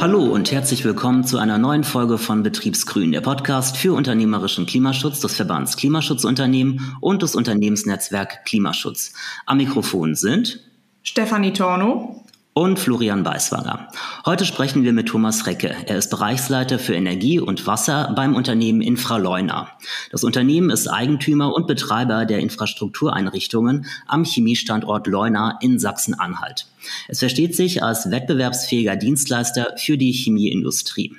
Hallo und herzlich willkommen zu einer neuen Folge von Betriebsgrün, der Podcast für unternehmerischen Klimaschutz des Verbands Klimaschutzunternehmen und des Unternehmensnetzwerk Klimaschutz. Am Mikrofon sind Stefanie Torno und Florian Beiswanger. Heute sprechen wir mit Thomas Recke. Er ist Bereichsleiter für Energie und Wasser beim Unternehmen Infraleuna. Das Unternehmen ist Eigentümer und Betreiber der Infrastruktureinrichtungen am Chemiestandort Leuna in Sachsen-Anhalt. Es versteht sich als wettbewerbsfähiger Dienstleister für die Chemieindustrie.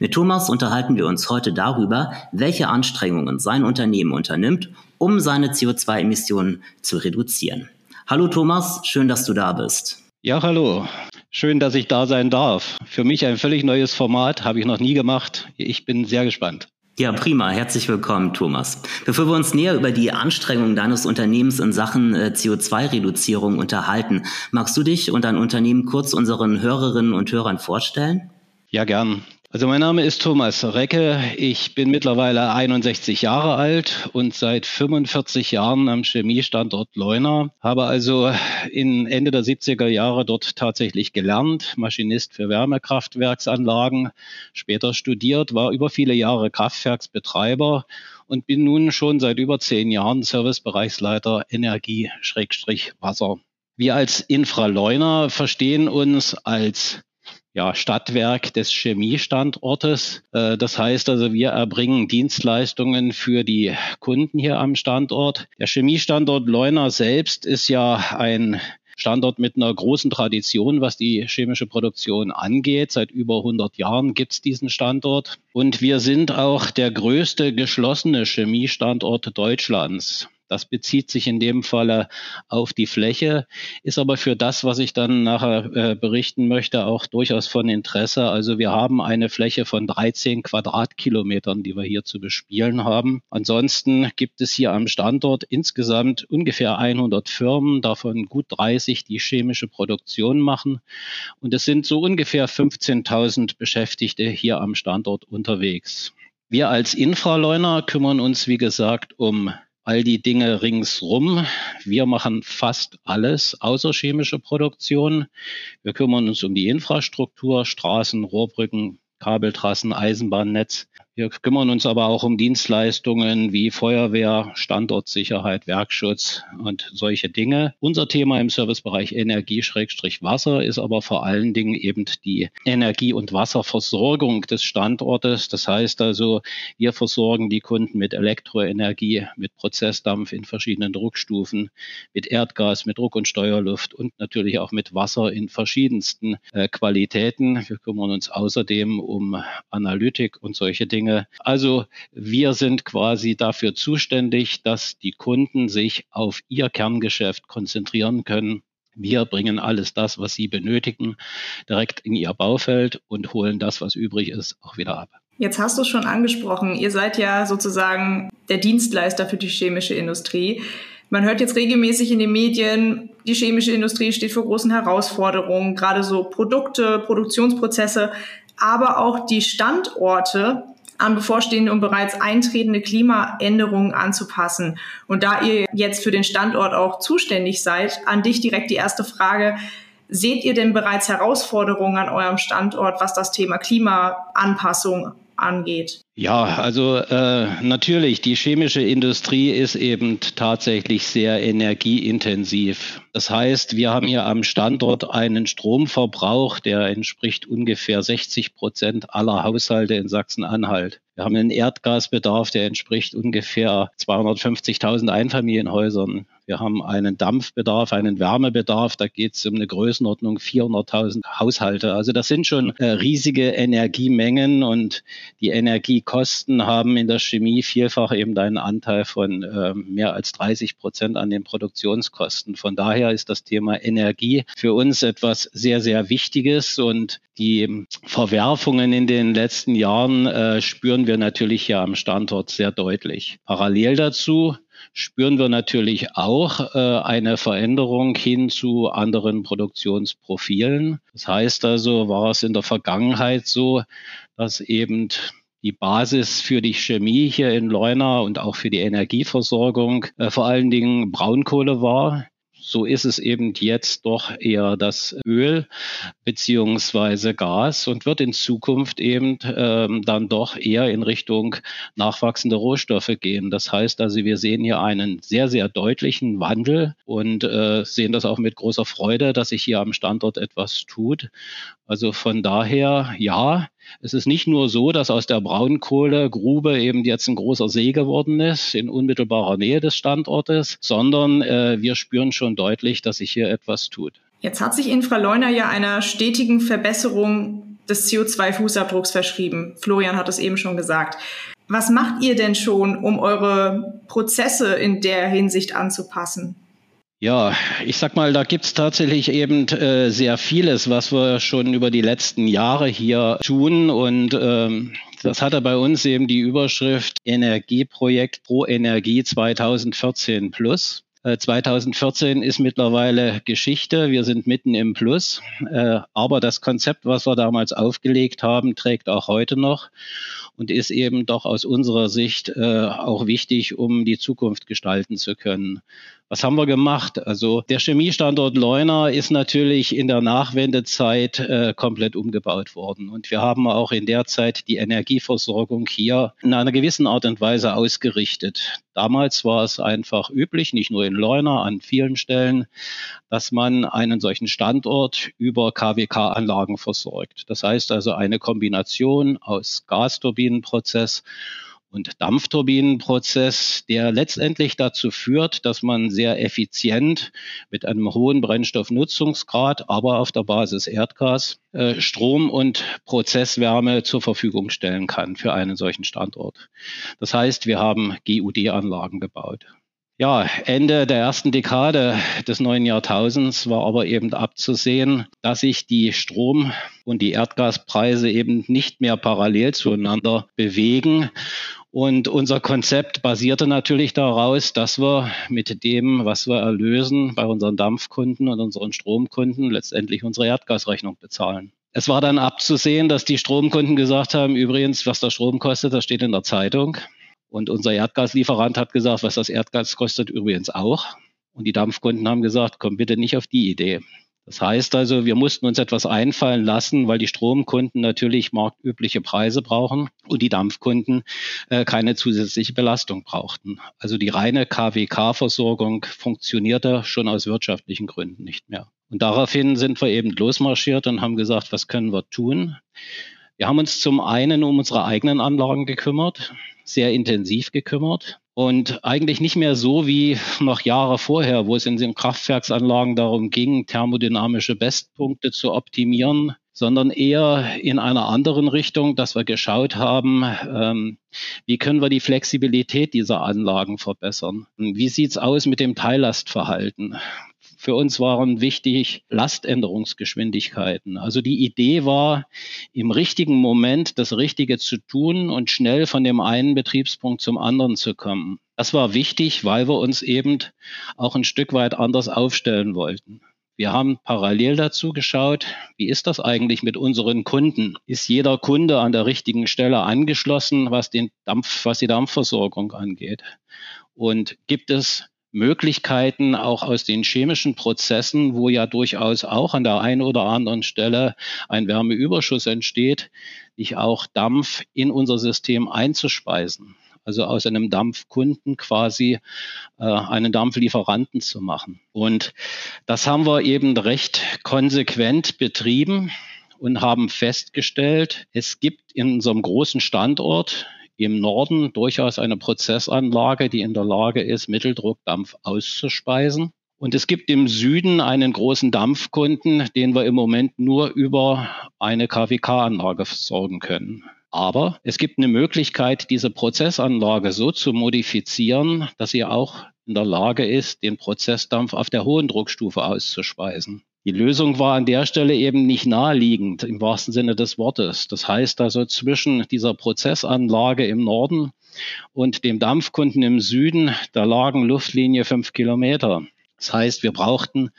Mit Thomas unterhalten wir uns heute darüber, welche Anstrengungen sein Unternehmen unternimmt, um seine CO2-Emissionen zu reduzieren. Hallo Thomas, schön, dass du da bist. Ja, hallo. Schön, dass ich da sein darf. Für mich ein völlig neues Format, habe ich noch nie gemacht. Ich bin sehr gespannt. Ja, prima. Herzlich willkommen, Thomas. Bevor wir uns näher über die Anstrengungen deines Unternehmens in Sachen äh, CO2-Reduzierung unterhalten, magst du dich und dein Unternehmen kurz unseren Hörerinnen und Hörern vorstellen? Ja, gern. Also mein Name ist Thomas Recke. Ich bin mittlerweile 61 Jahre alt und seit 45 Jahren am Chemiestandort Leuna. Habe also in Ende der 70er Jahre dort tatsächlich gelernt, Maschinist für Wärmekraftwerksanlagen, später studiert, war über viele Jahre Kraftwerksbetreiber und bin nun schon seit über zehn Jahren Servicebereichsleiter Energie-Wasser. Wir als Infraleuner verstehen uns als ja, Stadtwerk des Chemiestandortes. Äh, das heißt also, wir erbringen Dienstleistungen für die Kunden hier am Standort. Der Chemiestandort Leuna selbst ist ja ein Standort mit einer großen Tradition, was die chemische Produktion angeht. Seit über 100 Jahren gibt es diesen Standort. Und wir sind auch der größte geschlossene Chemiestandort Deutschlands. Das bezieht sich in dem Falle auf die Fläche, ist aber für das, was ich dann nachher äh, berichten möchte, auch durchaus von Interesse. Also wir haben eine Fläche von 13 Quadratkilometern, die wir hier zu bespielen haben. Ansonsten gibt es hier am Standort insgesamt ungefähr 100 Firmen, davon gut 30, die chemische Produktion machen. Und es sind so ungefähr 15.000 Beschäftigte hier am Standort unterwegs. Wir als Infraleuner kümmern uns, wie gesagt, um all die Dinge ringsrum. Wir machen fast alles außer chemische Produktion. Wir kümmern uns um die Infrastruktur, Straßen, Rohrbrücken, Kabeltrassen, Eisenbahnnetz. Wir kümmern uns aber auch um Dienstleistungen wie Feuerwehr, Standortsicherheit, Werkschutz und solche Dinge. Unser Thema im Servicebereich Energie-Wasser ist aber vor allen Dingen eben die Energie- und Wasserversorgung des Standortes. Das heißt also, wir versorgen die Kunden mit Elektroenergie, mit Prozessdampf in verschiedenen Druckstufen, mit Erdgas, mit Druck- und Steuerluft und natürlich auch mit Wasser in verschiedensten äh, Qualitäten. Wir kümmern uns außerdem um Analytik und solche Dinge Dinge. Also wir sind quasi dafür zuständig, dass die Kunden sich auf ihr Kerngeschäft konzentrieren können. Wir bringen alles das, was sie benötigen, direkt in ihr Baufeld und holen das, was übrig ist, auch wieder ab. Jetzt hast du es schon angesprochen. Ihr seid ja sozusagen der Dienstleister für die chemische Industrie. Man hört jetzt regelmäßig in den Medien, die chemische Industrie steht vor großen Herausforderungen, gerade so Produkte, Produktionsprozesse, aber auch die Standorte an bevorstehende und bereits eintretende Klimaänderungen anzupassen. Und da ihr jetzt für den Standort auch zuständig seid, an dich direkt die erste Frage. Seht ihr denn bereits Herausforderungen an eurem Standort, was das Thema Klimaanpassung angeht? Ja, also äh, natürlich, die chemische Industrie ist eben tatsächlich sehr energieintensiv. Das heißt, wir haben hier am Standort einen Stromverbrauch, der entspricht ungefähr 60 Prozent aller Haushalte in Sachsen-Anhalt. Wir haben einen Erdgasbedarf, der entspricht ungefähr 250.000 Einfamilienhäusern. Wir haben einen Dampfbedarf, einen Wärmebedarf, da geht es um eine Größenordnung 400.000 Haushalte. Also das sind schon äh, riesige Energiemengen und die Energiekosten haben in der Chemie vielfach eben einen Anteil von äh, mehr als 30 Prozent an den Produktionskosten. Von daher ist das Thema Energie für uns etwas sehr, sehr Wichtiges und die Verwerfungen in den letzten Jahren äh, spüren wir natürlich hier am Standort sehr deutlich. Parallel dazu spüren wir natürlich auch äh, eine Veränderung hin zu anderen Produktionsprofilen. Das heißt also, war es in der Vergangenheit so, dass eben die Basis für die Chemie hier in Leuna und auch für die Energieversorgung äh, vor allen Dingen Braunkohle war. So ist es eben jetzt doch eher das Öl beziehungsweise Gas und wird in Zukunft eben ähm, dann doch eher in Richtung nachwachsende Rohstoffe gehen. Das heißt also, wir sehen hier einen sehr, sehr deutlichen Wandel und äh, sehen das auch mit großer Freude, dass sich hier am Standort etwas tut. Also von daher, ja, es ist nicht nur so, dass aus der Braunkohlegrube eben jetzt ein großer See geworden ist in unmittelbarer Nähe des Standortes, sondern äh, wir spüren schon deutlich, dass sich hier etwas tut. Jetzt hat sich Infraleuna ja einer stetigen Verbesserung des CO2-Fußabdrucks verschrieben. Florian hat es eben schon gesagt. Was macht ihr denn schon, um eure Prozesse in der Hinsicht anzupassen? Ja, ich sag mal, da gibt's tatsächlich eben äh, sehr vieles, was wir schon über die letzten Jahre hier tun. Und ähm, das hatte bei uns eben die Überschrift Energieprojekt Pro Energie 2014 Plus. 2014 äh, ist mittlerweile Geschichte. Wir sind mitten im Plus. Äh, aber das Konzept, was wir damals aufgelegt haben, trägt auch heute noch und ist eben doch aus unserer Sicht äh, auch wichtig, um die Zukunft gestalten zu können. Was haben wir gemacht? Also der Chemiestandort Leuna ist natürlich in der Nachwendezeit äh, komplett umgebaut worden. Und wir haben auch in der Zeit die Energieversorgung hier in einer gewissen Art und Weise ausgerichtet. Damals war es einfach üblich, nicht nur in Leuna, an vielen Stellen, dass man einen solchen Standort über KWK-Anlagen versorgt. Das heißt also eine Kombination aus Gasturbinenprozess und Dampfturbinenprozess, der letztendlich dazu führt, dass man sehr effizient mit einem hohen Brennstoffnutzungsgrad, aber auf der Basis Erdgas, äh, Strom und Prozesswärme zur Verfügung stellen kann für einen solchen Standort. Das heißt, wir haben GUD-Anlagen gebaut. Ja, Ende der ersten Dekade des neuen Jahrtausends war aber eben abzusehen, dass sich die Strom- und die Erdgaspreise eben nicht mehr parallel zueinander bewegen und unser Konzept basierte natürlich daraus, dass wir mit dem, was wir erlösen, bei unseren Dampfkunden und unseren Stromkunden letztendlich unsere Erdgasrechnung bezahlen. Es war dann abzusehen, dass die Stromkunden gesagt haben, übrigens, was der Strom kostet, das steht in der Zeitung. Und unser Erdgaslieferant hat gesagt, was das Erdgas kostet, übrigens auch. Und die Dampfkunden haben gesagt, komm bitte nicht auf die Idee. Das heißt also, wir mussten uns etwas einfallen lassen, weil die Stromkunden natürlich marktübliche Preise brauchen und die Dampfkunden äh, keine zusätzliche Belastung brauchten. Also die reine KWK-Versorgung funktionierte schon aus wirtschaftlichen Gründen nicht mehr. Und daraufhin sind wir eben losmarschiert und haben gesagt, was können wir tun? Wir haben uns zum einen um unsere eigenen Anlagen gekümmert, sehr intensiv gekümmert. Und eigentlich nicht mehr so wie noch Jahre vorher, wo es in den Kraftwerksanlagen darum ging, thermodynamische Bestpunkte zu optimieren, sondern eher in einer anderen Richtung, dass wir geschaut haben, ähm, wie können wir die Flexibilität dieser Anlagen verbessern? Wie sieht's aus mit dem Teillastverhalten? Für uns waren wichtig Laständerungsgeschwindigkeiten. Also die Idee war, im richtigen Moment das Richtige zu tun und schnell von dem einen Betriebspunkt zum anderen zu kommen. Das war wichtig, weil wir uns eben auch ein Stück weit anders aufstellen wollten. Wir haben parallel dazu geschaut, wie ist das eigentlich mit unseren Kunden? Ist jeder Kunde an der richtigen Stelle angeschlossen, was, den Dampf, was die Dampfversorgung angeht? Und gibt es Möglichkeiten auch aus den chemischen Prozessen, wo ja durchaus auch an der einen oder anderen Stelle ein Wärmeüberschuss entsteht, nicht auch Dampf in unser System einzuspeisen. Also aus einem Dampfkunden quasi äh, einen Dampflieferanten zu machen. Und das haben wir eben recht konsequent betrieben und haben festgestellt, es gibt in unserem großen Standort im Norden durchaus eine Prozessanlage, die in der Lage ist, Mitteldruckdampf auszuspeisen. Und es gibt im Süden einen großen Dampfkunden, den wir im Moment nur über eine KWK-Anlage versorgen können. Aber es gibt eine Möglichkeit, diese Prozessanlage so zu modifizieren, dass sie auch in der Lage ist, den Prozessdampf auf der hohen Druckstufe auszuspeisen. Die Lösung war an der Stelle eben nicht naheliegend im wahrsten Sinne des Wortes. Das heißt also zwischen dieser Prozessanlage im Norden und dem Dampfkunden im Süden, da lagen Luftlinie fünf Kilometer. Das heißt, wir brauchten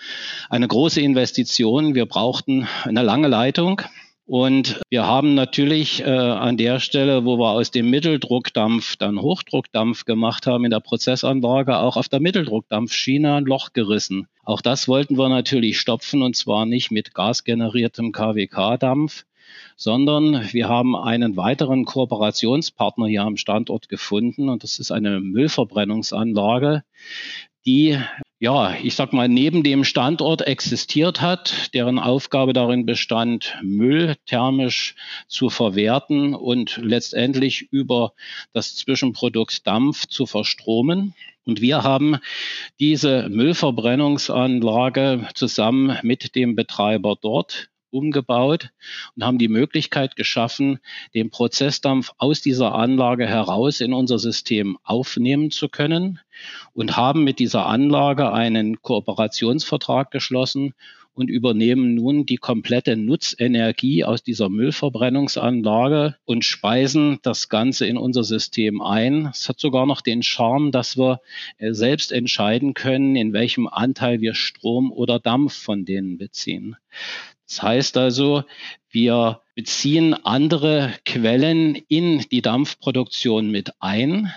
eine große Investition, wir brauchten eine lange Leitung Und wir haben natürlich äh, an der Stelle, wo wir aus dem Mitteldruckdampf dann Hochdruckdampf gemacht haben in der Prozessanlage, auch auf der Mitteldruckdampfschiene ein Loch gerissen. Auch das wollten wir natürlich stopfen und zwar nicht mit gasgeneriertem KWK-Dampf, sondern wir haben einen weiteren Kooperationspartner hier am Standort gefunden und das ist eine Müllverbrennungsanlage, die ja, ich sag mal, neben dem Standort existiert hat, deren Aufgabe darin bestand, Müll thermisch zu verwerten und letztendlich über das Zwischenprodukt Dampf zu verstromen. Und wir haben diese Müllverbrennungsanlage zusammen mit dem Betreiber dort umgebaut und haben die Möglichkeit geschaffen, den Prozessdampf aus dieser Anlage heraus in unser System aufnehmen zu können und haben mit dieser Anlage einen Kooperationsvertrag geschlossen und übernehmen nun die komplette Nutzenergie aus dieser Müllverbrennungsanlage und speisen das Ganze in unser System ein. Es hat sogar noch den Charme, dass wir äh, selbst entscheiden können, in welchem Anteil wir Strom oder Dampf von denen beziehen. Das heißt also, wir beziehen andere Quellen in die Dampfproduktion mit ein.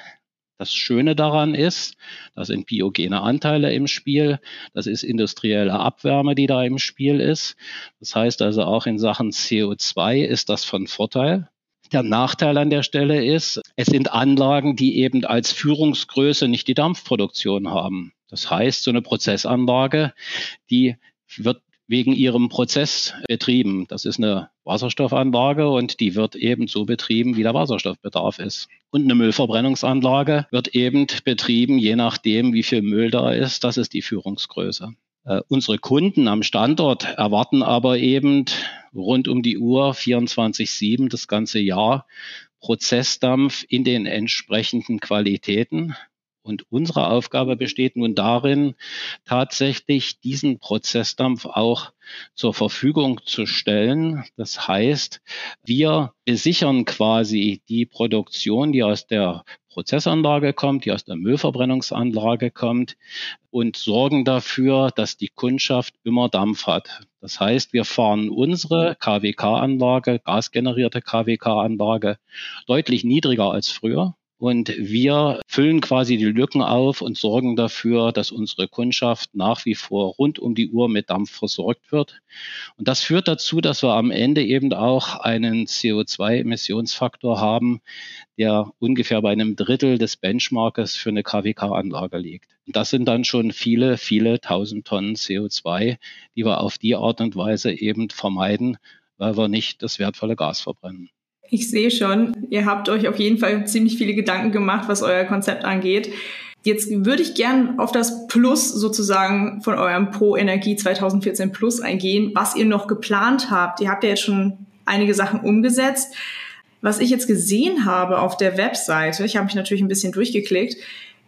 Das Schöne daran ist, da sind biogene Anteile im Spiel, das ist industrielle Abwärme, die da im Spiel ist. Das heißt also auch in Sachen CO2 ist das von Vorteil. Der Nachteil an der Stelle ist, es sind Anlagen, die eben als Führungsgröße nicht die Dampfproduktion haben. Das heißt, so eine Prozessanlage, die wird wegen ihrem Prozess betrieben. Das ist eine Wasserstoffanlage und die wird eben so betrieben, wie der Wasserstoffbedarf ist. Und eine Müllverbrennungsanlage wird eben betrieben, je nachdem, wie viel Müll da ist. Das ist die Führungsgröße. Äh, unsere Kunden am Standort erwarten aber eben rund um die Uhr 24-7 das ganze Jahr Prozessdampf in den entsprechenden Qualitäten. Und unsere Aufgabe besteht nun darin, tatsächlich diesen Prozessdampf auch zur Verfügung zu stellen. Das heißt, wir besichern quasi die Produktion, die aus der Prozessanlage kommt, die aus der Müllverbrennungsanlage kommt und sorgen dafür, dass die Kundschaft immer Dampf hat. Das heißt, wir fahren unsere KWK-Anlage, gasgenerierte KWK-Anlage, deutlich niedriger als früher. Und wir füllen quasi die Lücken auf und sorgen dafür, dass unsere Kundschaft nach wie vor rund um die Uhr mit Dampf versorgt wird. Und das führt dazu, dass wir am Ende eben auch einen CO2-Emissionsfaktor haben, der ungefähr bei einem Drittel des Benchmarkes für eine KWK-Anlage liegt. Und das sind dann schon viele, viele tausend Tonnen CO2, die wir auf die Art und Weise eben vermeiden, weil wir nicht das wertvolle Gas verbrennen. Ich sehe schon, ihr habt euch auf jeden Fall ziemlich viele Gedanken gemacht, was euer Konzept angeht. Jetzt würde ich gern auf das Plus sozusagen von eurem Pro Energie 2014 Plus eingehen, was ihr noch geplant habt. Ihr habt ja jetzt schon einige Sachen umgesetzt. Was ich jetzt gesehen habe auf der Webseite, ich habe mich natürlich ein bisschen durchgeklickt,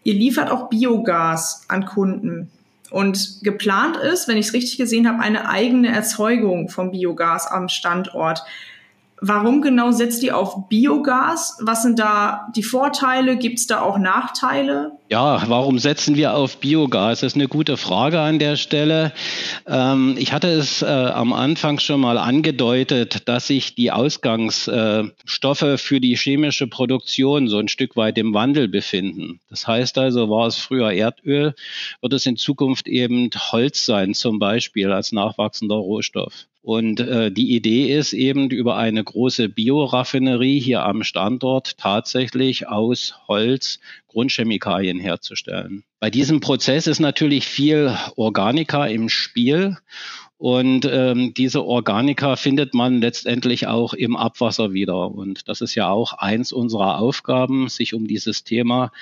ihr liefert auch Biogas an Kunden. Und geplant ist, wenn ich es richtig gesehen habe, eine eigene Erzeugung von Biogas am Standort. Warum genau setzt ihr auf Biogas? Was sind da die Vorteile? Gibt es da auch Nachteile? Ja, warum setzen wir auf Biogas? Das ist eine gute Frage an der Stelle. Ähm, ich hatte es äh, am Anfang schon mal angedeutet, dass sich die Ausgangsstoffe äh, für die chemische Produktion so ein Stück weit im Wandel befinden. Das heißt also, war es früher Erdöl, wird es in Zukunft eben Holz sein, zum Beispiel als nachwachsender Rohstoff. Und äh, die Idee ist eben über eine große Bioraffinerie hier am Standort tatsächlich aus Holz Grundchemikalien herzustellen. Bei diesem Prozess ist natürlich viel Organika im Spiel und ähm, diese Organika findet man letztendlich auch im Abwasser wieder. Und das ist ja auch eins unserer Aufgaben, sich um dieses Thema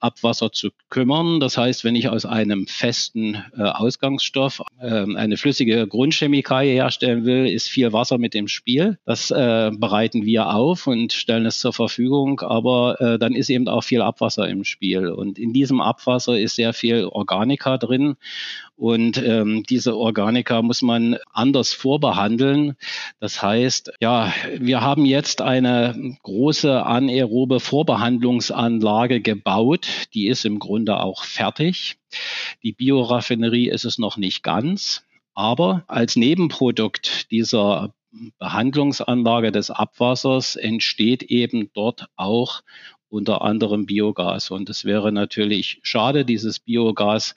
Abwasser zu kümmern. Das heißt, wenn ich aus einem festen äh, Ausgangsstoff äh, eine flüssige Grundchemikalie herstellen will, ist viel Wasser mit im Spiel. Das äh, bereiten wir auf und stellen es zur Verfügung. Aber äh, dann ist eben auch viel Abwasser im Spiel. Und in diesem Abwasser ist sehr viel Organika drin. Und ähm, diese Organika muss man anders vorbehandeln. Das heißt, ja, wir haben jetzt eine große anaerobe Vorbehandlungsanlage gebaut. Die ist im Grunde auch fertig. Die Bioraffinerie ist es noch nicht ganz. Aber als Nebenprodukt dieser Behandlungsanlage des Abwassers entsteht eben dort auch unter anderem Biogas. Und es wäre natürlich schade, dieses Biogas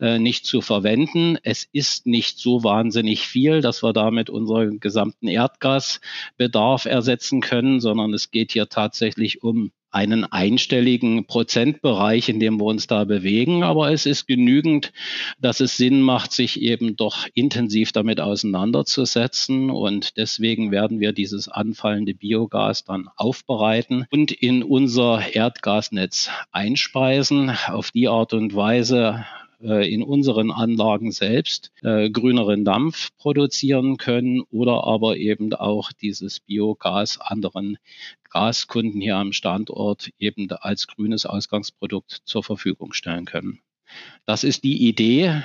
äh, nicht zu verwenden. Es ist nicht so wahnsinnig viel, dass wir damit unseren gesamten Erdgasbedarf ersetzen können, sondern es geht hier tatsächlich um einen einstelligen Prozentbereich, in dem wir uns da bewegen. Aber es ist genügend, dass es Sinn macht, sich eben doch intensiv damit auseinanderzusetzen. Und deswegen werden wir dieses anfallende Biogas dann aufbereiten und in unser Erdgasnetz einspeisen. Auf die Art und Weise äh, in unseren Anlagen selbst äh, grüneren Dampf produzieren können oder aber eben auch dieses Biogas anderen Gaskunden hier am Standort eben als grünes Ausgangsprodukt zur Verfügung stellen können. Das ist die Idee.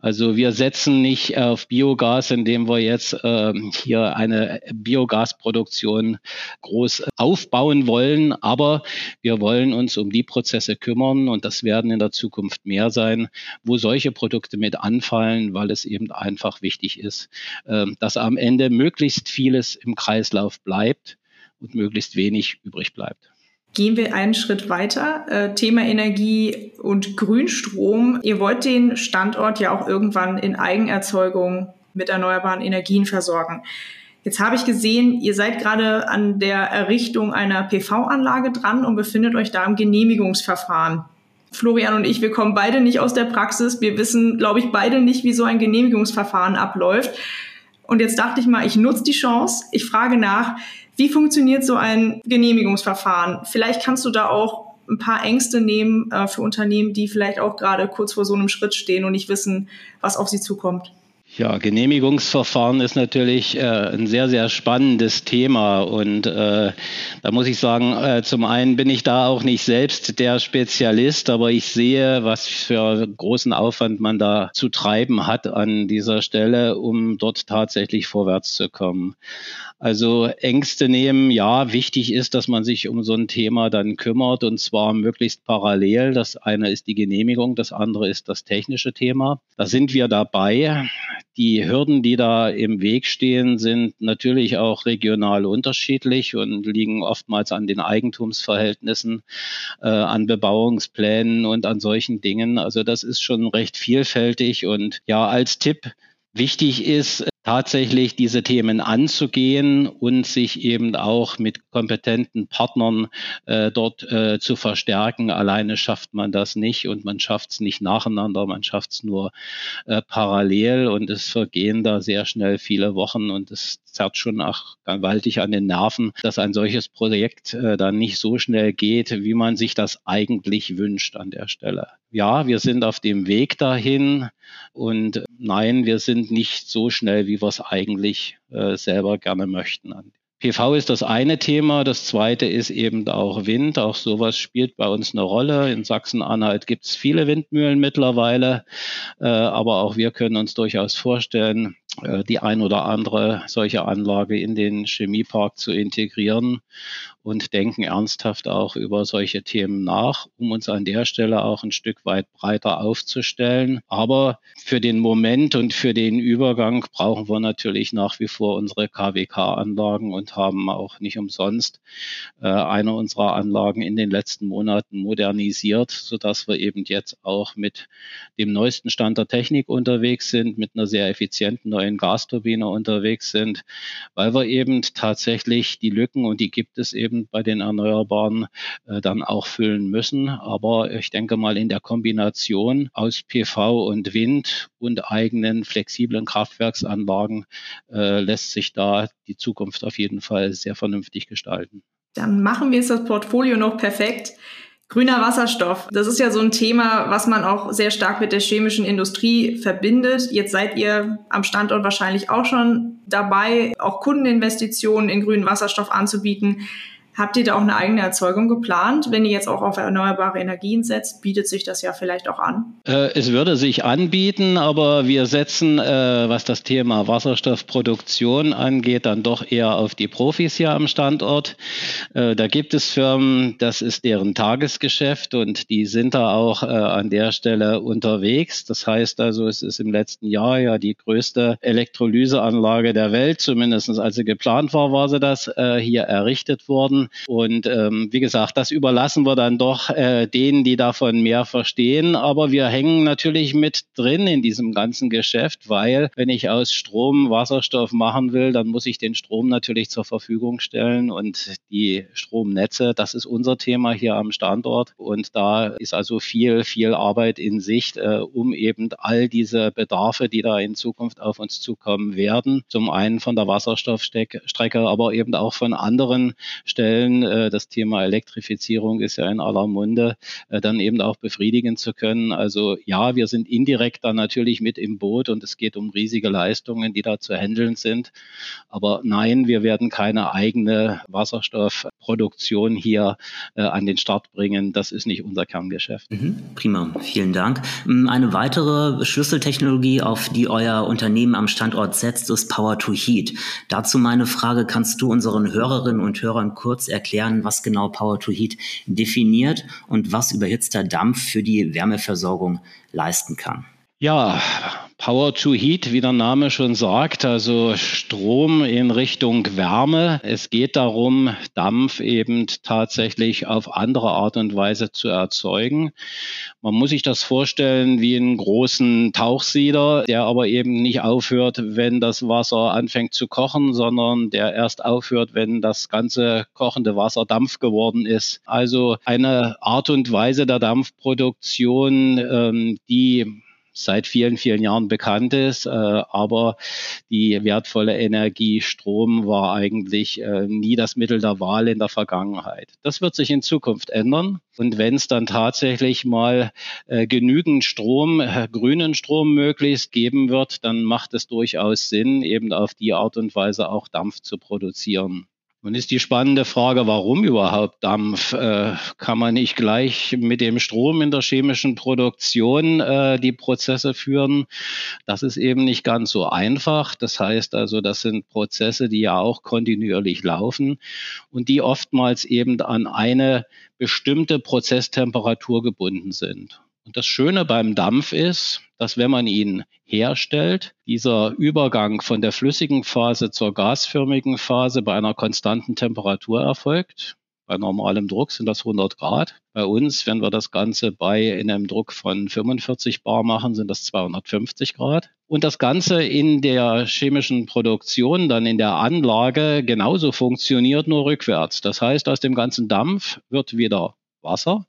Also wir setzen nicht auf Biogas, indem wir jetzt äh, hier eine Biogasproduktion groß aufbauen wollen, aber wir wollen uns um die Prozesse kümmern und das werden in der Zukunft mehr sein, wo solche Produkte mit anfallen, weil es eben einfach wichtig ist, äh, dass am Ende möglichst vieles im Kreislauf bleibt und möglichst wenig übrig bleibt. Gehen wir einen Schritt weiter. Äh, Thema Energie und Grünstrom. Ihr wollt den Standort ja auch irgendwann in Eigenerzeugung mit erneuerbaren Energien versorgen. Jetzt habe ich gesehen, ihr seid gerade an der Errichtung einer PV-Anlage dran und befindet euch da im Genehmigungsverfahren. Florian und ich, wir kommen beide nicht aus der Praxis. Wir wissen, glaube ich, beide nicht, wie so ein Genehmigungsverfahren abläuft. Und jetzt dachte ich mal, ich nutze die Chance. Ich frage nach, wie funktioniert so ein Genehmigungsverfahren? Vielleicht kannst du da auch ein paar Ängste nehmen äh, für Unternehmen, die vielleicht auch gerade kurz vor so einem Schritt stehen und nicht wissen, was auf sie zukommt. Ja, Genehmigungsverfahren ist natürlich äh, ein sehr, sehr spannendes Thema. Und äh, da muss ich sagen, äh, zum einen bin ich da auch nicht selbst der Spezialist, aber ich sehe, was für großen Aufwand man da zu treiben hat an dieser Stelle, um dort tatsächlich vorwärts zu kommen. Also Ängste nehmen, ja, wichtig ist, dass man sich um so ein Thema dann kümmert und zwar möglichst parallel. Das eine ist die Genehmigung, das andere ist das technische Thema. Da sind wir dabei. Die Hürden, die da im Weg stehen, sind natürlich auch regional unterschiedlich und liegen oftmals an den Eigentumsverhältnissen, äh, an Bebauungsplänen und an solchen Dingen. Also das ist schon recht vielfältig und ja, als Tipp, Wichtig ist tatsächlich diese Themen anzugehen und sich eben auch mit kompetenten Partnern äh, dort äh, zu verstärken. Alleine schafft man das nicht und man schafft es nicht nacheinander, man schafft es nur äh, parallel und es vergehen da sehr schnell viele Wochen und es zerrt schon auch gewaltig an den Nerven, dass ein solches Projekt äh, dann nicht so schnell geht, wie man sich das eigentlich wünscht an der Stelle. Ja, wir sind auf dem Weg dahin und nein, wir sind nicht so schnell, wie wir es eigentlich äh, selber gerne möchten. PV ist das eine Thema. Das zweite ist eben auch Wind. Auch sowas spielt bei uns eine Rolle. In Sachsen-Anhalt gibt es viele Windmühlen mittlerweile. Äh, aber auch wir können uns durchaus vorstellen, äh, die ein oder andere solche Anlage in den Chemiepark zu integrieren und denken ernsthaft auch über solche Themen nach, um uns an der Stelle auch ein Stück weit breiter aufzustellen. Aber für den Moment und für den Übergang brauchen wir natürlich nach wie vor unsere KWK-Anlagen und haben auch nicht umsonst äh, eine unserer Anlagen in den letzten Monaten modernisiert, sodass wir eben jetzt auch mit dem neuesten Stand der Technik unterwegs sind, mit einer sehr effizienten neuen Gasturbine unterwegs sind, weil wir eben tatsächlich die Lücken, und die gibt es eben bei den Erneuerbaren, äh, dann auch füllen müssen. Aber ich denke mal in der Kombination aus PV und Wind und eigenen flexiblen Kraftwerksanlagen äh, lässt sich da die Zukunft auf jeden Fall sehr vernünftig gestalten. Dann machen wir jetzt das Portfolio noch perfekt. Grüner Wasserstoff, das ist ja so ein Thema, was man auch sehr stark mit der chemischen Industrie verbindet. Jetzt seid ihr am Standort wahrscheinlich auch schon dabei, auch Kundeninvestitionen in grünen Wasserstoff anzubieten. Habt ihr da auch eine eigene Erzeugung geplant? Wenn ihr jetzt auch auf erneuerbare Energien setzt, bietet sich das ja vielleicht auch an? Äh, es würde sich anbieten, aber wir setzen, äh, was das Thema Wasserstoffproduktion angeht, dann doch eher auf die Profis hier am Standort. Äh, da gibt es Firmen, das ist deren Tagesgeschäft und die sind da auch an der Stelle unterwegs. Das heißt also, es ist im letzten Jahr ja die größte Elektrolyseanlage der Welt, zumindest als sie geplant war, war sie das, hier errichtet worden. Und ähm, wie gesagt, das überlassen wir dann doch äh, denen, die davon mehr verstehen. Aber wir hängen natürlich mit drin in diesem ganzen Geschäft, weil wenn ich aus Strom Wasserstoff machen will, dann muss ich den Strom natürlich zur Verfügung stellen. Und die Stromnetze, das ist unser Thema hier am Standort. Und da ist also viel, viel Arbeit in Sicht, äh, um eben all diese Bedarfe, die da in Zukunft auf uns zukommen werden, zum einen von der Wasserstoffstrecke, aber eben auch von anderen Stellen, Fällen, äh, das Thema Elektrifizierung ist ja in aller Munde, äh, dann eben auch befriedigen zu können. Also ja, wir sind indirekt da natürlich mit im Boot und es geht um riesige Leistungen, die da zu handeln sind. Aber nein, wir werden keine eigene Wasserstoffproduktion hier äh, an den Start bringen. Das ist nicht unser Kerngeschäft. Mhm, prima, vielen Dank. Mm, eine weitere Schlüsseltechnologie, auf die euer Unternehmen am Standort setzt, ist Power to Heat. Dazu meine Frage, kannst du unseren Hörerinnen und Hörern kurz kurz erklären, was genau Power to Heat definiert und was überhitzter Dampf für die Wärmeversorgung leisten kann? Ja, Power to Heat, wie der Name schon sagt, also Strom in Richtung Wärme. Es geht darum, Dampf eben tatsächlich auf andere Art und Weise zu erzeugen. Man muss sich das vorstellen wie einen großen Tauchsieder, der aber eben nicht aufhört, wenn das Wasser anfängt zu kochen, sondern der erst aufhört, wenn das ganze kochende Wasser Dampf geworden ist. Also eine Art und Weise der Dampfproduktion, ähm, die seit vielen, vielen Jahren bekannt ist. Äh, aber die wertvolle Energie Strom war eigentlich äh, nie das Mittel der Wahl in der Vergangenheit. Das wird sich in Zukunft ändern. Und wenn es dann tatsächlich mal äh, genügend Strom, äh, grünen Strom möglichst geben wird, dann macht es durchaus Sinn, eben auf die Art und Weise auch Dampf zu produzieren. Nun ist die spannende Frage, warum überhaupt Dampf? Äh, kann man nicht gleich mit dem Strom in der chemischen Produktion äh, die Prozesse führen? Das ist eben nicht ganz so einfach. Das heißt also, das sind Prozesse, die ja auch kontinuierlich laufen und die oftmals eben an eine bestimmte Prozesstemperatur gebunden sind. Und das Schöne beim Dampf ist, dass wenn man ihn herstellt, dieser Übergang von der flüssigen Phase zur gasförmigen Phase bei einer konstanten Temperatur erfolgt. Bei normalem Druck sind das 100 Grad. Bei uns, wenn wir das Ganze bei einem Druck von 45 Bar machen, sind das 250 Grad. Und das Ganze in der chemischen Produktion, dann in der Anlage genauso funktioniert, nur rückwärts. Das heißt, aus dem ganzen Dampf wird wieder Wasser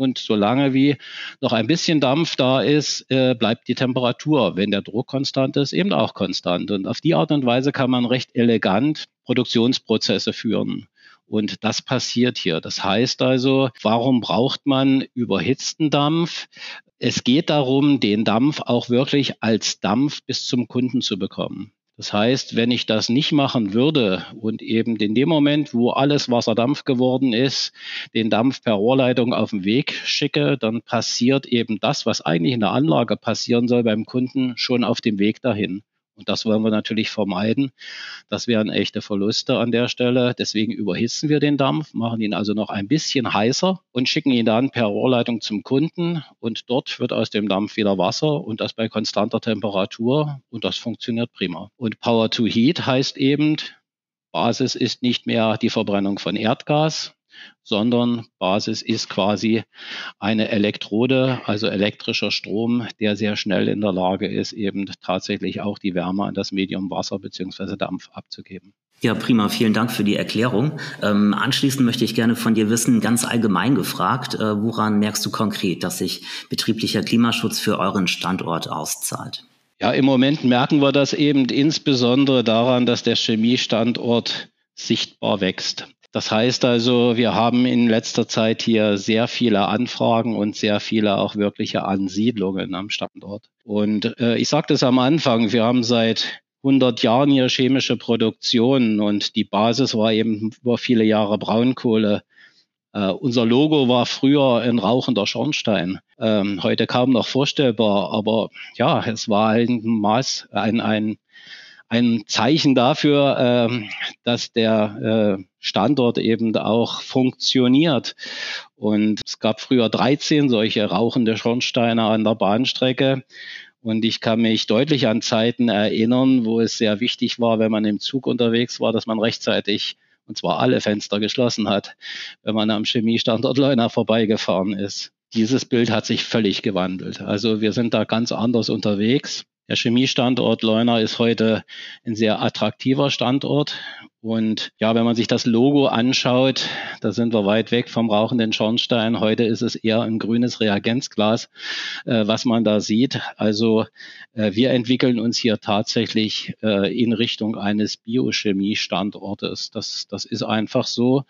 und solange wie noch ein bisschen Dampf da ist, äh, bleibt die Temperatur, wenn der Druck konstant ist, eben auch konstant. Und auf die Art und Weise kann man recht elegant Produktionsprozesse führen. Und das passiert hier. Das heißt also, warum braucht man überhitzten Dampf? Es geht darum, den Dampf auch wirklich als Dampf bis zum Kunden zu bekommen. Das heißt, wenn ich das nicht machen würde und eben in dem Moment, wo alles Wasserdampf geworden ist, den Dampf per Rohrleitung auf den Weg schicke, dann passiert eben das, was eigentlich in der Anlage passieren soll beim Kunden, schon auf dem Weg dahin. Und das wollen wir natürlich vermeiden. Das wären echte Verluste an der Stelle. Deswegen überhitzen wir den Dampf, machen ihn also noch ein bisschen heißer und schicken ihn dann per Rohrleitung zum Kunden. Und dort wird aus dem Dampf wieder Wasser und das bei konstanter Temperatur. Und das funktioniert prima. Und Power to Heat heißt eben, Basis ist nicht mehr die Verbrennung von Erdgas, sondern Basis ist quasi eine Elektrode, also elektrischer Strom, der sehr schnell in der Lage ist, eben tatsächlich auch die Wärme an das Medium Wasser bzw. Dampf abzugeben. Ja, prima. Vielen Dank für die Erklärung. Ähm, anschließend möchte ich gerne von dir wissen, ganz allgemein gefragt, äh, woran merkst du konkret, dass sich betrieblicher Klimaschutz für euren Standort auszahlt? Ja, im Moment merken wir das eben insbesondere daran, dass der Chemiestandort sichtbar wächst. Das heißt also, wir haben in letzter Zeit hier sehr viele Anfragen und sehr viele auch wirkliche Ansiedlungen am Standort. Und äh, ich sagte es am Anfang, wir haben seit 100 Jahren hier chemische Produktion und die Basis war eben über viele Jahre Braunkohle. Uh, unser Logo war früher ein rauchender Schornstein. Ähm, heute kaum noch vorstellbar, aber ja, es war ein Maß, ein, ein, ein Zeichen dafür, ähm, dass der äh, Standort eben auch funktioniert. Und es gab früher 13 solche rauchende Schornsteine an der Bahnstrecke. Und ich kann mich deutlich an Zeiten erinnern, wo es sehr wichtig war, wenn man im Zug unterwegs war, dass man rechtzeitig und zwar alle Fenster geschlossen hat, wenn man am Chemiestandort Leuna vorbeigefahren ist. Dieses Bild hat sich völlig gewandelt. Also wir sind da ganz anders unterwegs. Der Chemiestandort Leuna ist heute ein sehr attraktiver Standort. Und ja, wenn man sich das Logo anschaut, da sind wir weit weg vom rauchenden Schornstein. Heute ist es eher ein grünes Reagenzglas, äh, was man da sieht. Also äh, wir entwickeln uns hier tatsächlich äh, in Richtung eines Biochemiestandortes. Das, das ist einfach so.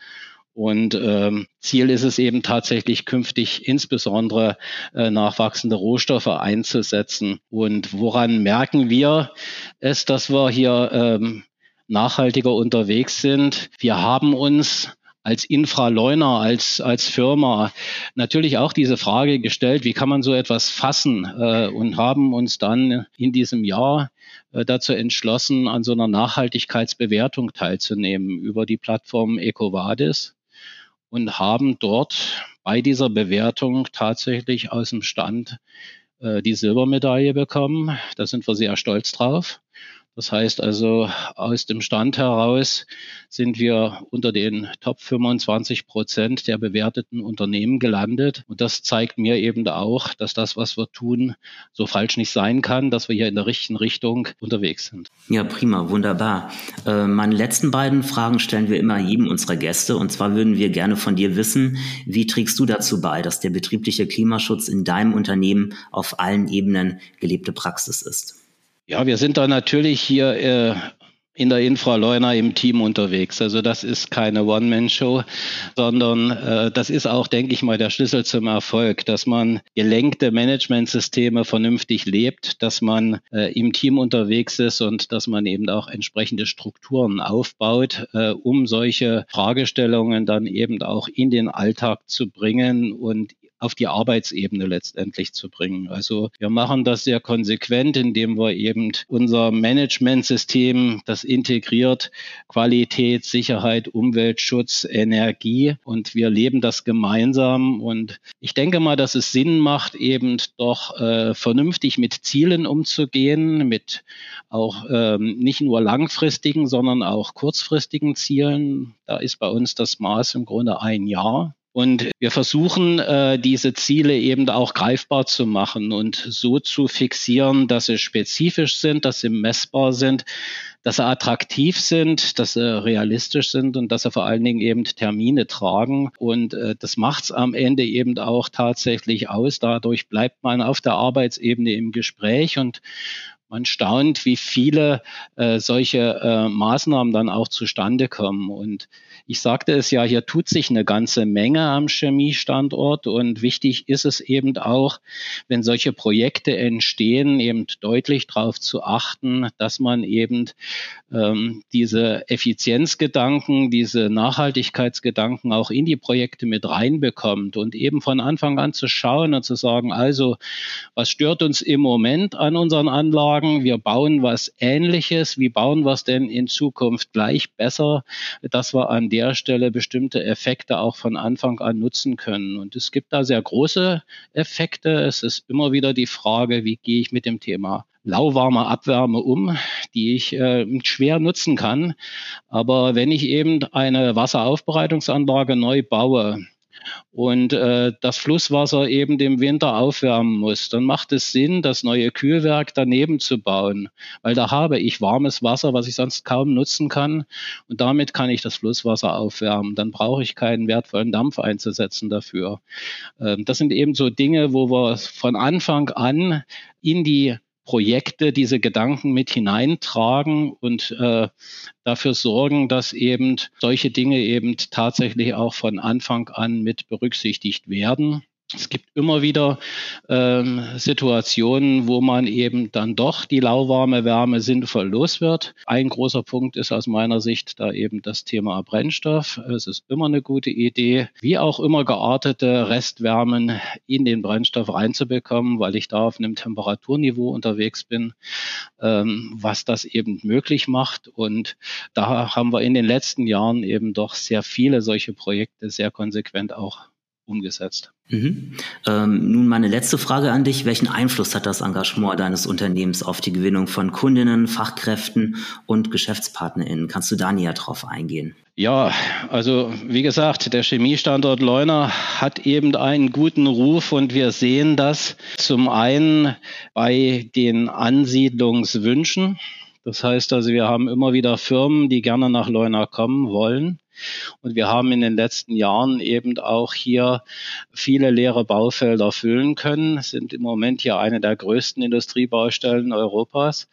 Und ähm, Ziel ist es eben tatsächlich künftig insbesondere äh, nachwachsende Rohstoffe einzusetzen. Und woran merken wir es, dass wir hier ähm, nachhaltiger unterwegs sind? Wir haben uns als Infraleuner, als, als Firma natürlich auch diese Frage gestellt, wie kann man so etwas fassen äh, und haben uns dann in diesem Jahr äh, dazu entschlossen, an so einer Nachhaltigkeitsbewertung teilzunehmen über die Plattform EcoVadis und haben dort bei dieser Bewertung tatsächlich aus dem Stand äh, die Silbermedaille bekommen. Da sind wir sehr stolz drauf. Das heißt also, aus dem Stand heraus sind wir unter den Top 25 Prozent der bewerteten Unternehmen gelandet. Und das zeigt mir eben auch, dass das, was wir tun, so falsch nicht sein kann, dass wir hier in der richtigen Richtung unterwegs sind. Ja, prima, wunderbar. Äh, meine letzten beiden Fragen stellen wir immer jedem unserer Gäste. Und zwar würden wir gerne von dir wissen, wie trägst du dazu bei, dass der betriebliche Klimaschutz in deinem Unternehmen auf allen Ebenen gelebte Praxis ist? Ja, wir sind da natürlich hier äh, in der Infraleuna im Team unterwegs. Also das ist keine One-Man-Show, sondern äh, das ist auch, denke ich mal, der Schlüssel zum Erfolg, dass man gelenkte Managementsysteme vernünftig lebt, dass man äh, im Team unterwegs ist und dass man eben auch entsprechende Strukturen aufbaut, äh, um solche Fragestellungen dann eben auch in den Alltag zu bringen und auf die Arbeitsebene letztendlich zu bringen. Also wir machen das sehr konsequent, indem wir eben unser Managementsystem, das integriert Qualität, Sicherheit, Umweltschutz, Energie und wir leben das gemeinsam. Und ich denke mal, dass es Sinn macht, eben doch äh, vernünftig mit Zielen umzugehen, mit auch ähm, nicht nur langfristigen, sondern auch kurzfristigen Zielen. Da ist bei uns das Maß im Grunde ein Jahr. Und wir versuchen, äh, diese Ziele eben auch greifbar zu machen und so zu fixieren, dass sie spezifisch sind, dass sie messbar sind, dass sie attraktiv sind, dass sie realistisch sind und dass sie vor allen Dingen eben Termine tragen. Und äh, das macht es am Ende eben auch tatsächlich aus. Dadurch bleibt man auf der Arbeitsebene im Gespräch und man staunt, wie viele äh, solche äh, Maßnahmen dann auch zustande kommen. Und ich sagte es ja, hier tut sich eine ganze Menge am Chemiestandort und wichtig ist es eben auch, wenn solche Projekte entstehen, eben deutlich darauf zu achten, dass man eben ähm, diese Effizienzgedanken, diese Nachhaltigkeitsgedanken auch in die Projekte mit reinbekommt und eben von Anfang an zu schauen und zu sagen, also was stört uns im Moment an unseren Anlagen? wir bauen was Ähnliches, wie bauen wir es denn in Zukunft gleich besser, dass wir an der Stelle bestimmte Effekte auch von Anfang an nutzen können. Und es gibt da sehr große Effekte. Es ist immer wieder die Frage, wie gehe ich mit dem Thema lauwarme Abwärme um, die ich äh, schwer nutzen kann. Aber wenn ich eben eine Wasseraufbereitungsanlage neu baue, und äh, das Flusswasser eben dem Winter aufwärmen muss, dann macht es Sinn, das neue Kühlwerk daneben zu bauen, weil da habe ich warmes Wasser, was ich sonst kaum nutzen kann und damit kann ich das Flusswasser aufwärmen. Dann brauche ich keinen wertvollen Dampf einzusetzen dafür. Ähm, das sind eben so Dinge, wo wir von Anfang an in die Projekte diese Gedanken mit hineintragen und äh, dafür sorgen, dass eben solche Dinge eben tatsächlich auch von Anfang an mit berücksichtigt werden. Es gibt immer wieder ähm, Situationen, wo man eben dann doch die lauwarme Wärme sinnvoll los wird. Ein großer Punkt ist aus meiner Sicht da eben das Thema Brennstoff. Es ist immer eine gute Idee, wie auch immer geartete Restwärmen in den Brennstoff reinzubekommen, weil ich da auf einem Temperaturniveau unterwegs bin, ähm, was das eben möglich macht. Und da haben wir in den letzten Jahren eben doch sehr viele solche Projekte sehr konsequent auch umgesetzt. Mhm. Ähm, nun meine letzte Frage an dich. Welchen Einfluss hat das Engagement deines Unternehmens auf die Gewinnung von Kundinnen, Fachkräften und GeschäftspartnerInnen? Kannst du da näher drauf eingehen? Ja, also wie gesagt, der Chemiestandort Leuna hat eben einen guten Ruf und wir sehen das zum einen bei den Ansiedlungswünschen. Das heißt also, wir haben immer wieder Firmen, die gerne nach Leuna kommen wollen. Und wir haben in den letzten Jahren eben auch hier viele leere Baufelder füllen können, sind im Moment hier eine der größten Industriebaustellen Europas.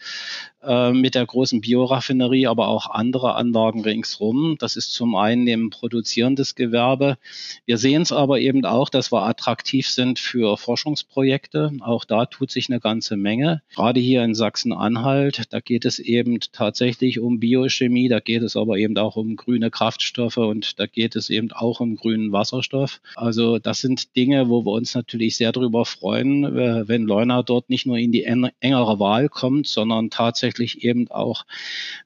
Äh, mit der großen Bioraffinerie, aber auch andere Anlagen ringsrum. Das ist zum einen eben produzierendes Gewerbe. Wir sehen es aber eben auch, dass wir attraktiv sind für Forschungsprojekte. Auch da tut sich eine ganze Menge. Gerade hier in Sachsen-Anhalt, da geht es eben tatsächlich um Biochemie, da geht es aber eben auch um grüne Kraftstoffe und da geht es eben auch um grünen Wasserstoff. Also das sind Dinge, wo wir uns natürlich sehr darüber freuen, äh, wenn Leuna dort nicht nur in die engere Wahl kommt, sondern tatsächlich tatsächlich eben auch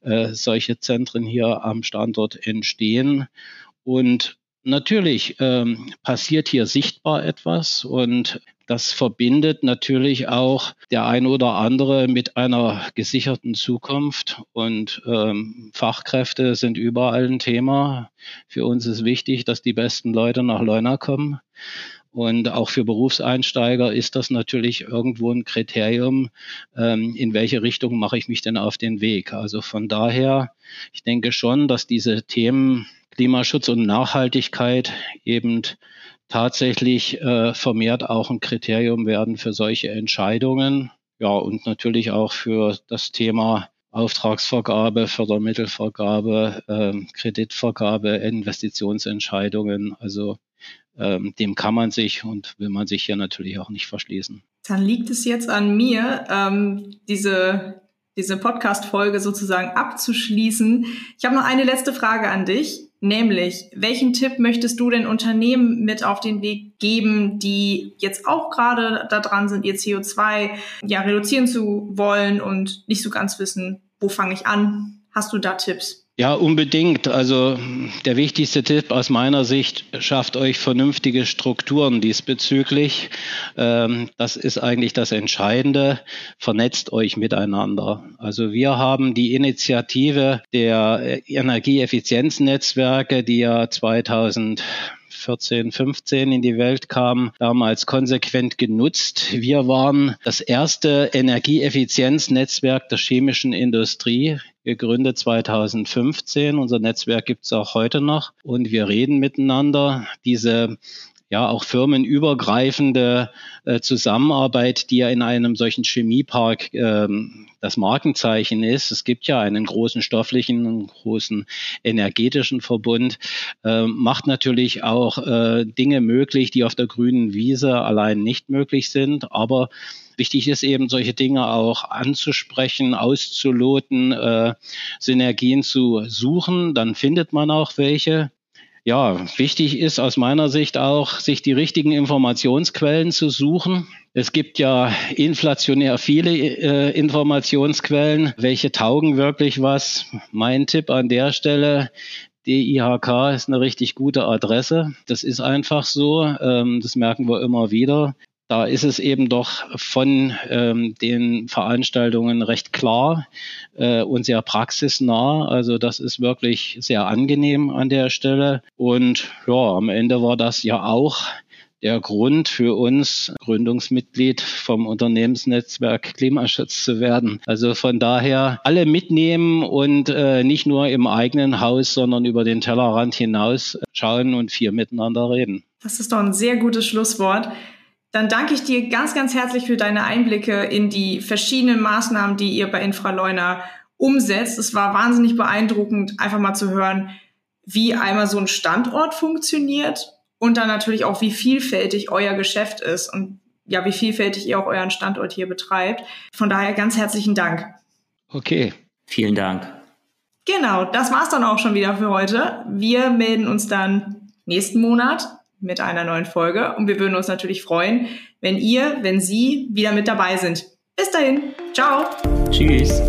äh, solche Zentren hier am Standort entstehen. Und natürlich ähm, passiert hier sichtbar etwas und das verbindet natürlich auch der ein oder andere mit einer gesicherten Zukunft. Und ähm, Fachkräfte sind überall ein Thema. Für uns ist wichtig, dass die besten Leute nach Leuna kommen. Und auch für Berufseinsteiger ist das natürlich irgendwo ein Kriterium, ähm, in welche Richtung mache ich mich denn auf den Weg. Also von daher, ich denke schon, dass diese Themen Klimaschutz und Nachhaltigkeit eben tatsächlich äh, vermehrt auch ein Kriterium werden für solche Entscheidungen. Ja, und natürlich auch für das Thema Auftragsvergabe, Fördermittelvergabe, äh, Kreditvergabe, Investitionsentscheidungen. Also ähm, dem kann man sich und will man sich hier natürlich auch nicht verschließen. Dann liegt es jetzt an mir, ähm, diese, diese Podcast-Folge sozusagen abzuschließen. Ich habe noch eine letzte Frage an dich, nämlich, welchen Tipp möchtest du den Unternehmen mit auf den Weg geben, die jetzt auch gerade da dran sind, ihr CO2 ja reduzieren zu wollen und nicht so ganz wissen, wo fange ich an? Hast du da Tipps? Ja, unbedingt. Also der wichtigste Tipp aus meiner Sicht, schafft euch vernünftige Strukturen diesbezüglich. Ähm, das ist eigentlich das Entscheidende. Vernetzt euch miteinander. Also wir haben die Initiative der Energieeffizienznetzwerke, die ja 2000 14, 15 in die Welt kam, damals konsequent genutzt. Wir waren das erste Energieeffizienznetzwerk der chemischen Industrie gegründet 2015. Unser Netzwerk gibt es auch heute noch und wir reden miteinander. Diese ja auch firmenübergreifende äh, Zusammenarbeit, die ja in einem solchen Chemiepark ähm, das Markenzeichen ist. Es gibt ja einen großen stofflichen, einen großen energetischen Verbund, äh, macht natürlich auch äh, Dinge möglich, die auf der grünen Wiese allein nicht möglich sind, aber Wichtig ist eben, solche Dinge auch anzusprechen, auszuloten, äh, Synergien zu suchen. Dann findet man auch welche. Ja, wichtig ist aus meiner Sicht auch, sich die richtigen Informationsquellen zu suchen. Es gibt ja inflationär viele äh, Informationsquellen. Welche taugen wirklich was? Mein Tipp an der Stelle, DIHK ist eine richtig gute Adresse. Das ist einfach so. Ähm, das merken wir immer wieder. Da ist es eben doch von ähm, den Veranstaltungen recht klar äh, und sehr praxisnah. Also das ist wirklich sehr angenehm an der Stelle. Und ja, am Ende war das ja auch der Grund für uns, Gründungsmitglied vom Unternehmensnetzwerk Klimaschutz zu werden. Also von daher alle mitnehmen und äh, nicht nur im eigenen Haus, sondern über den Tellerrand hinaus schauen und viel miteinander reden. Das ist doch ein sehr gutes Schlusswort. Dann danke ich dir ganz, ganz herzlich für deine Einblicke in die verschiedenen Maßnahmen, die ihr bei Infraleuna umsetzt. Es war wahnsinnig beeindruckend, einfach mal zu hören, wie einmal so ein Standort funktioniert und dann natürlich auch, wie vielfältig euer Geschäft ist und ja, wie vielfältig ihr auch euren Standort hier betreibt. Von daher ganz herzlichen Dank. Okay. Vielen Dank. Genau, das war's dann auch schon wieder für heute. Wir melden uns dann nächsten Monat mit einer neuen Folge und wir würden uns natürlich freuen, wenn ihr, wenn Sie wieder mit dabei sind. Bis dahin. Ciao. Tschüss.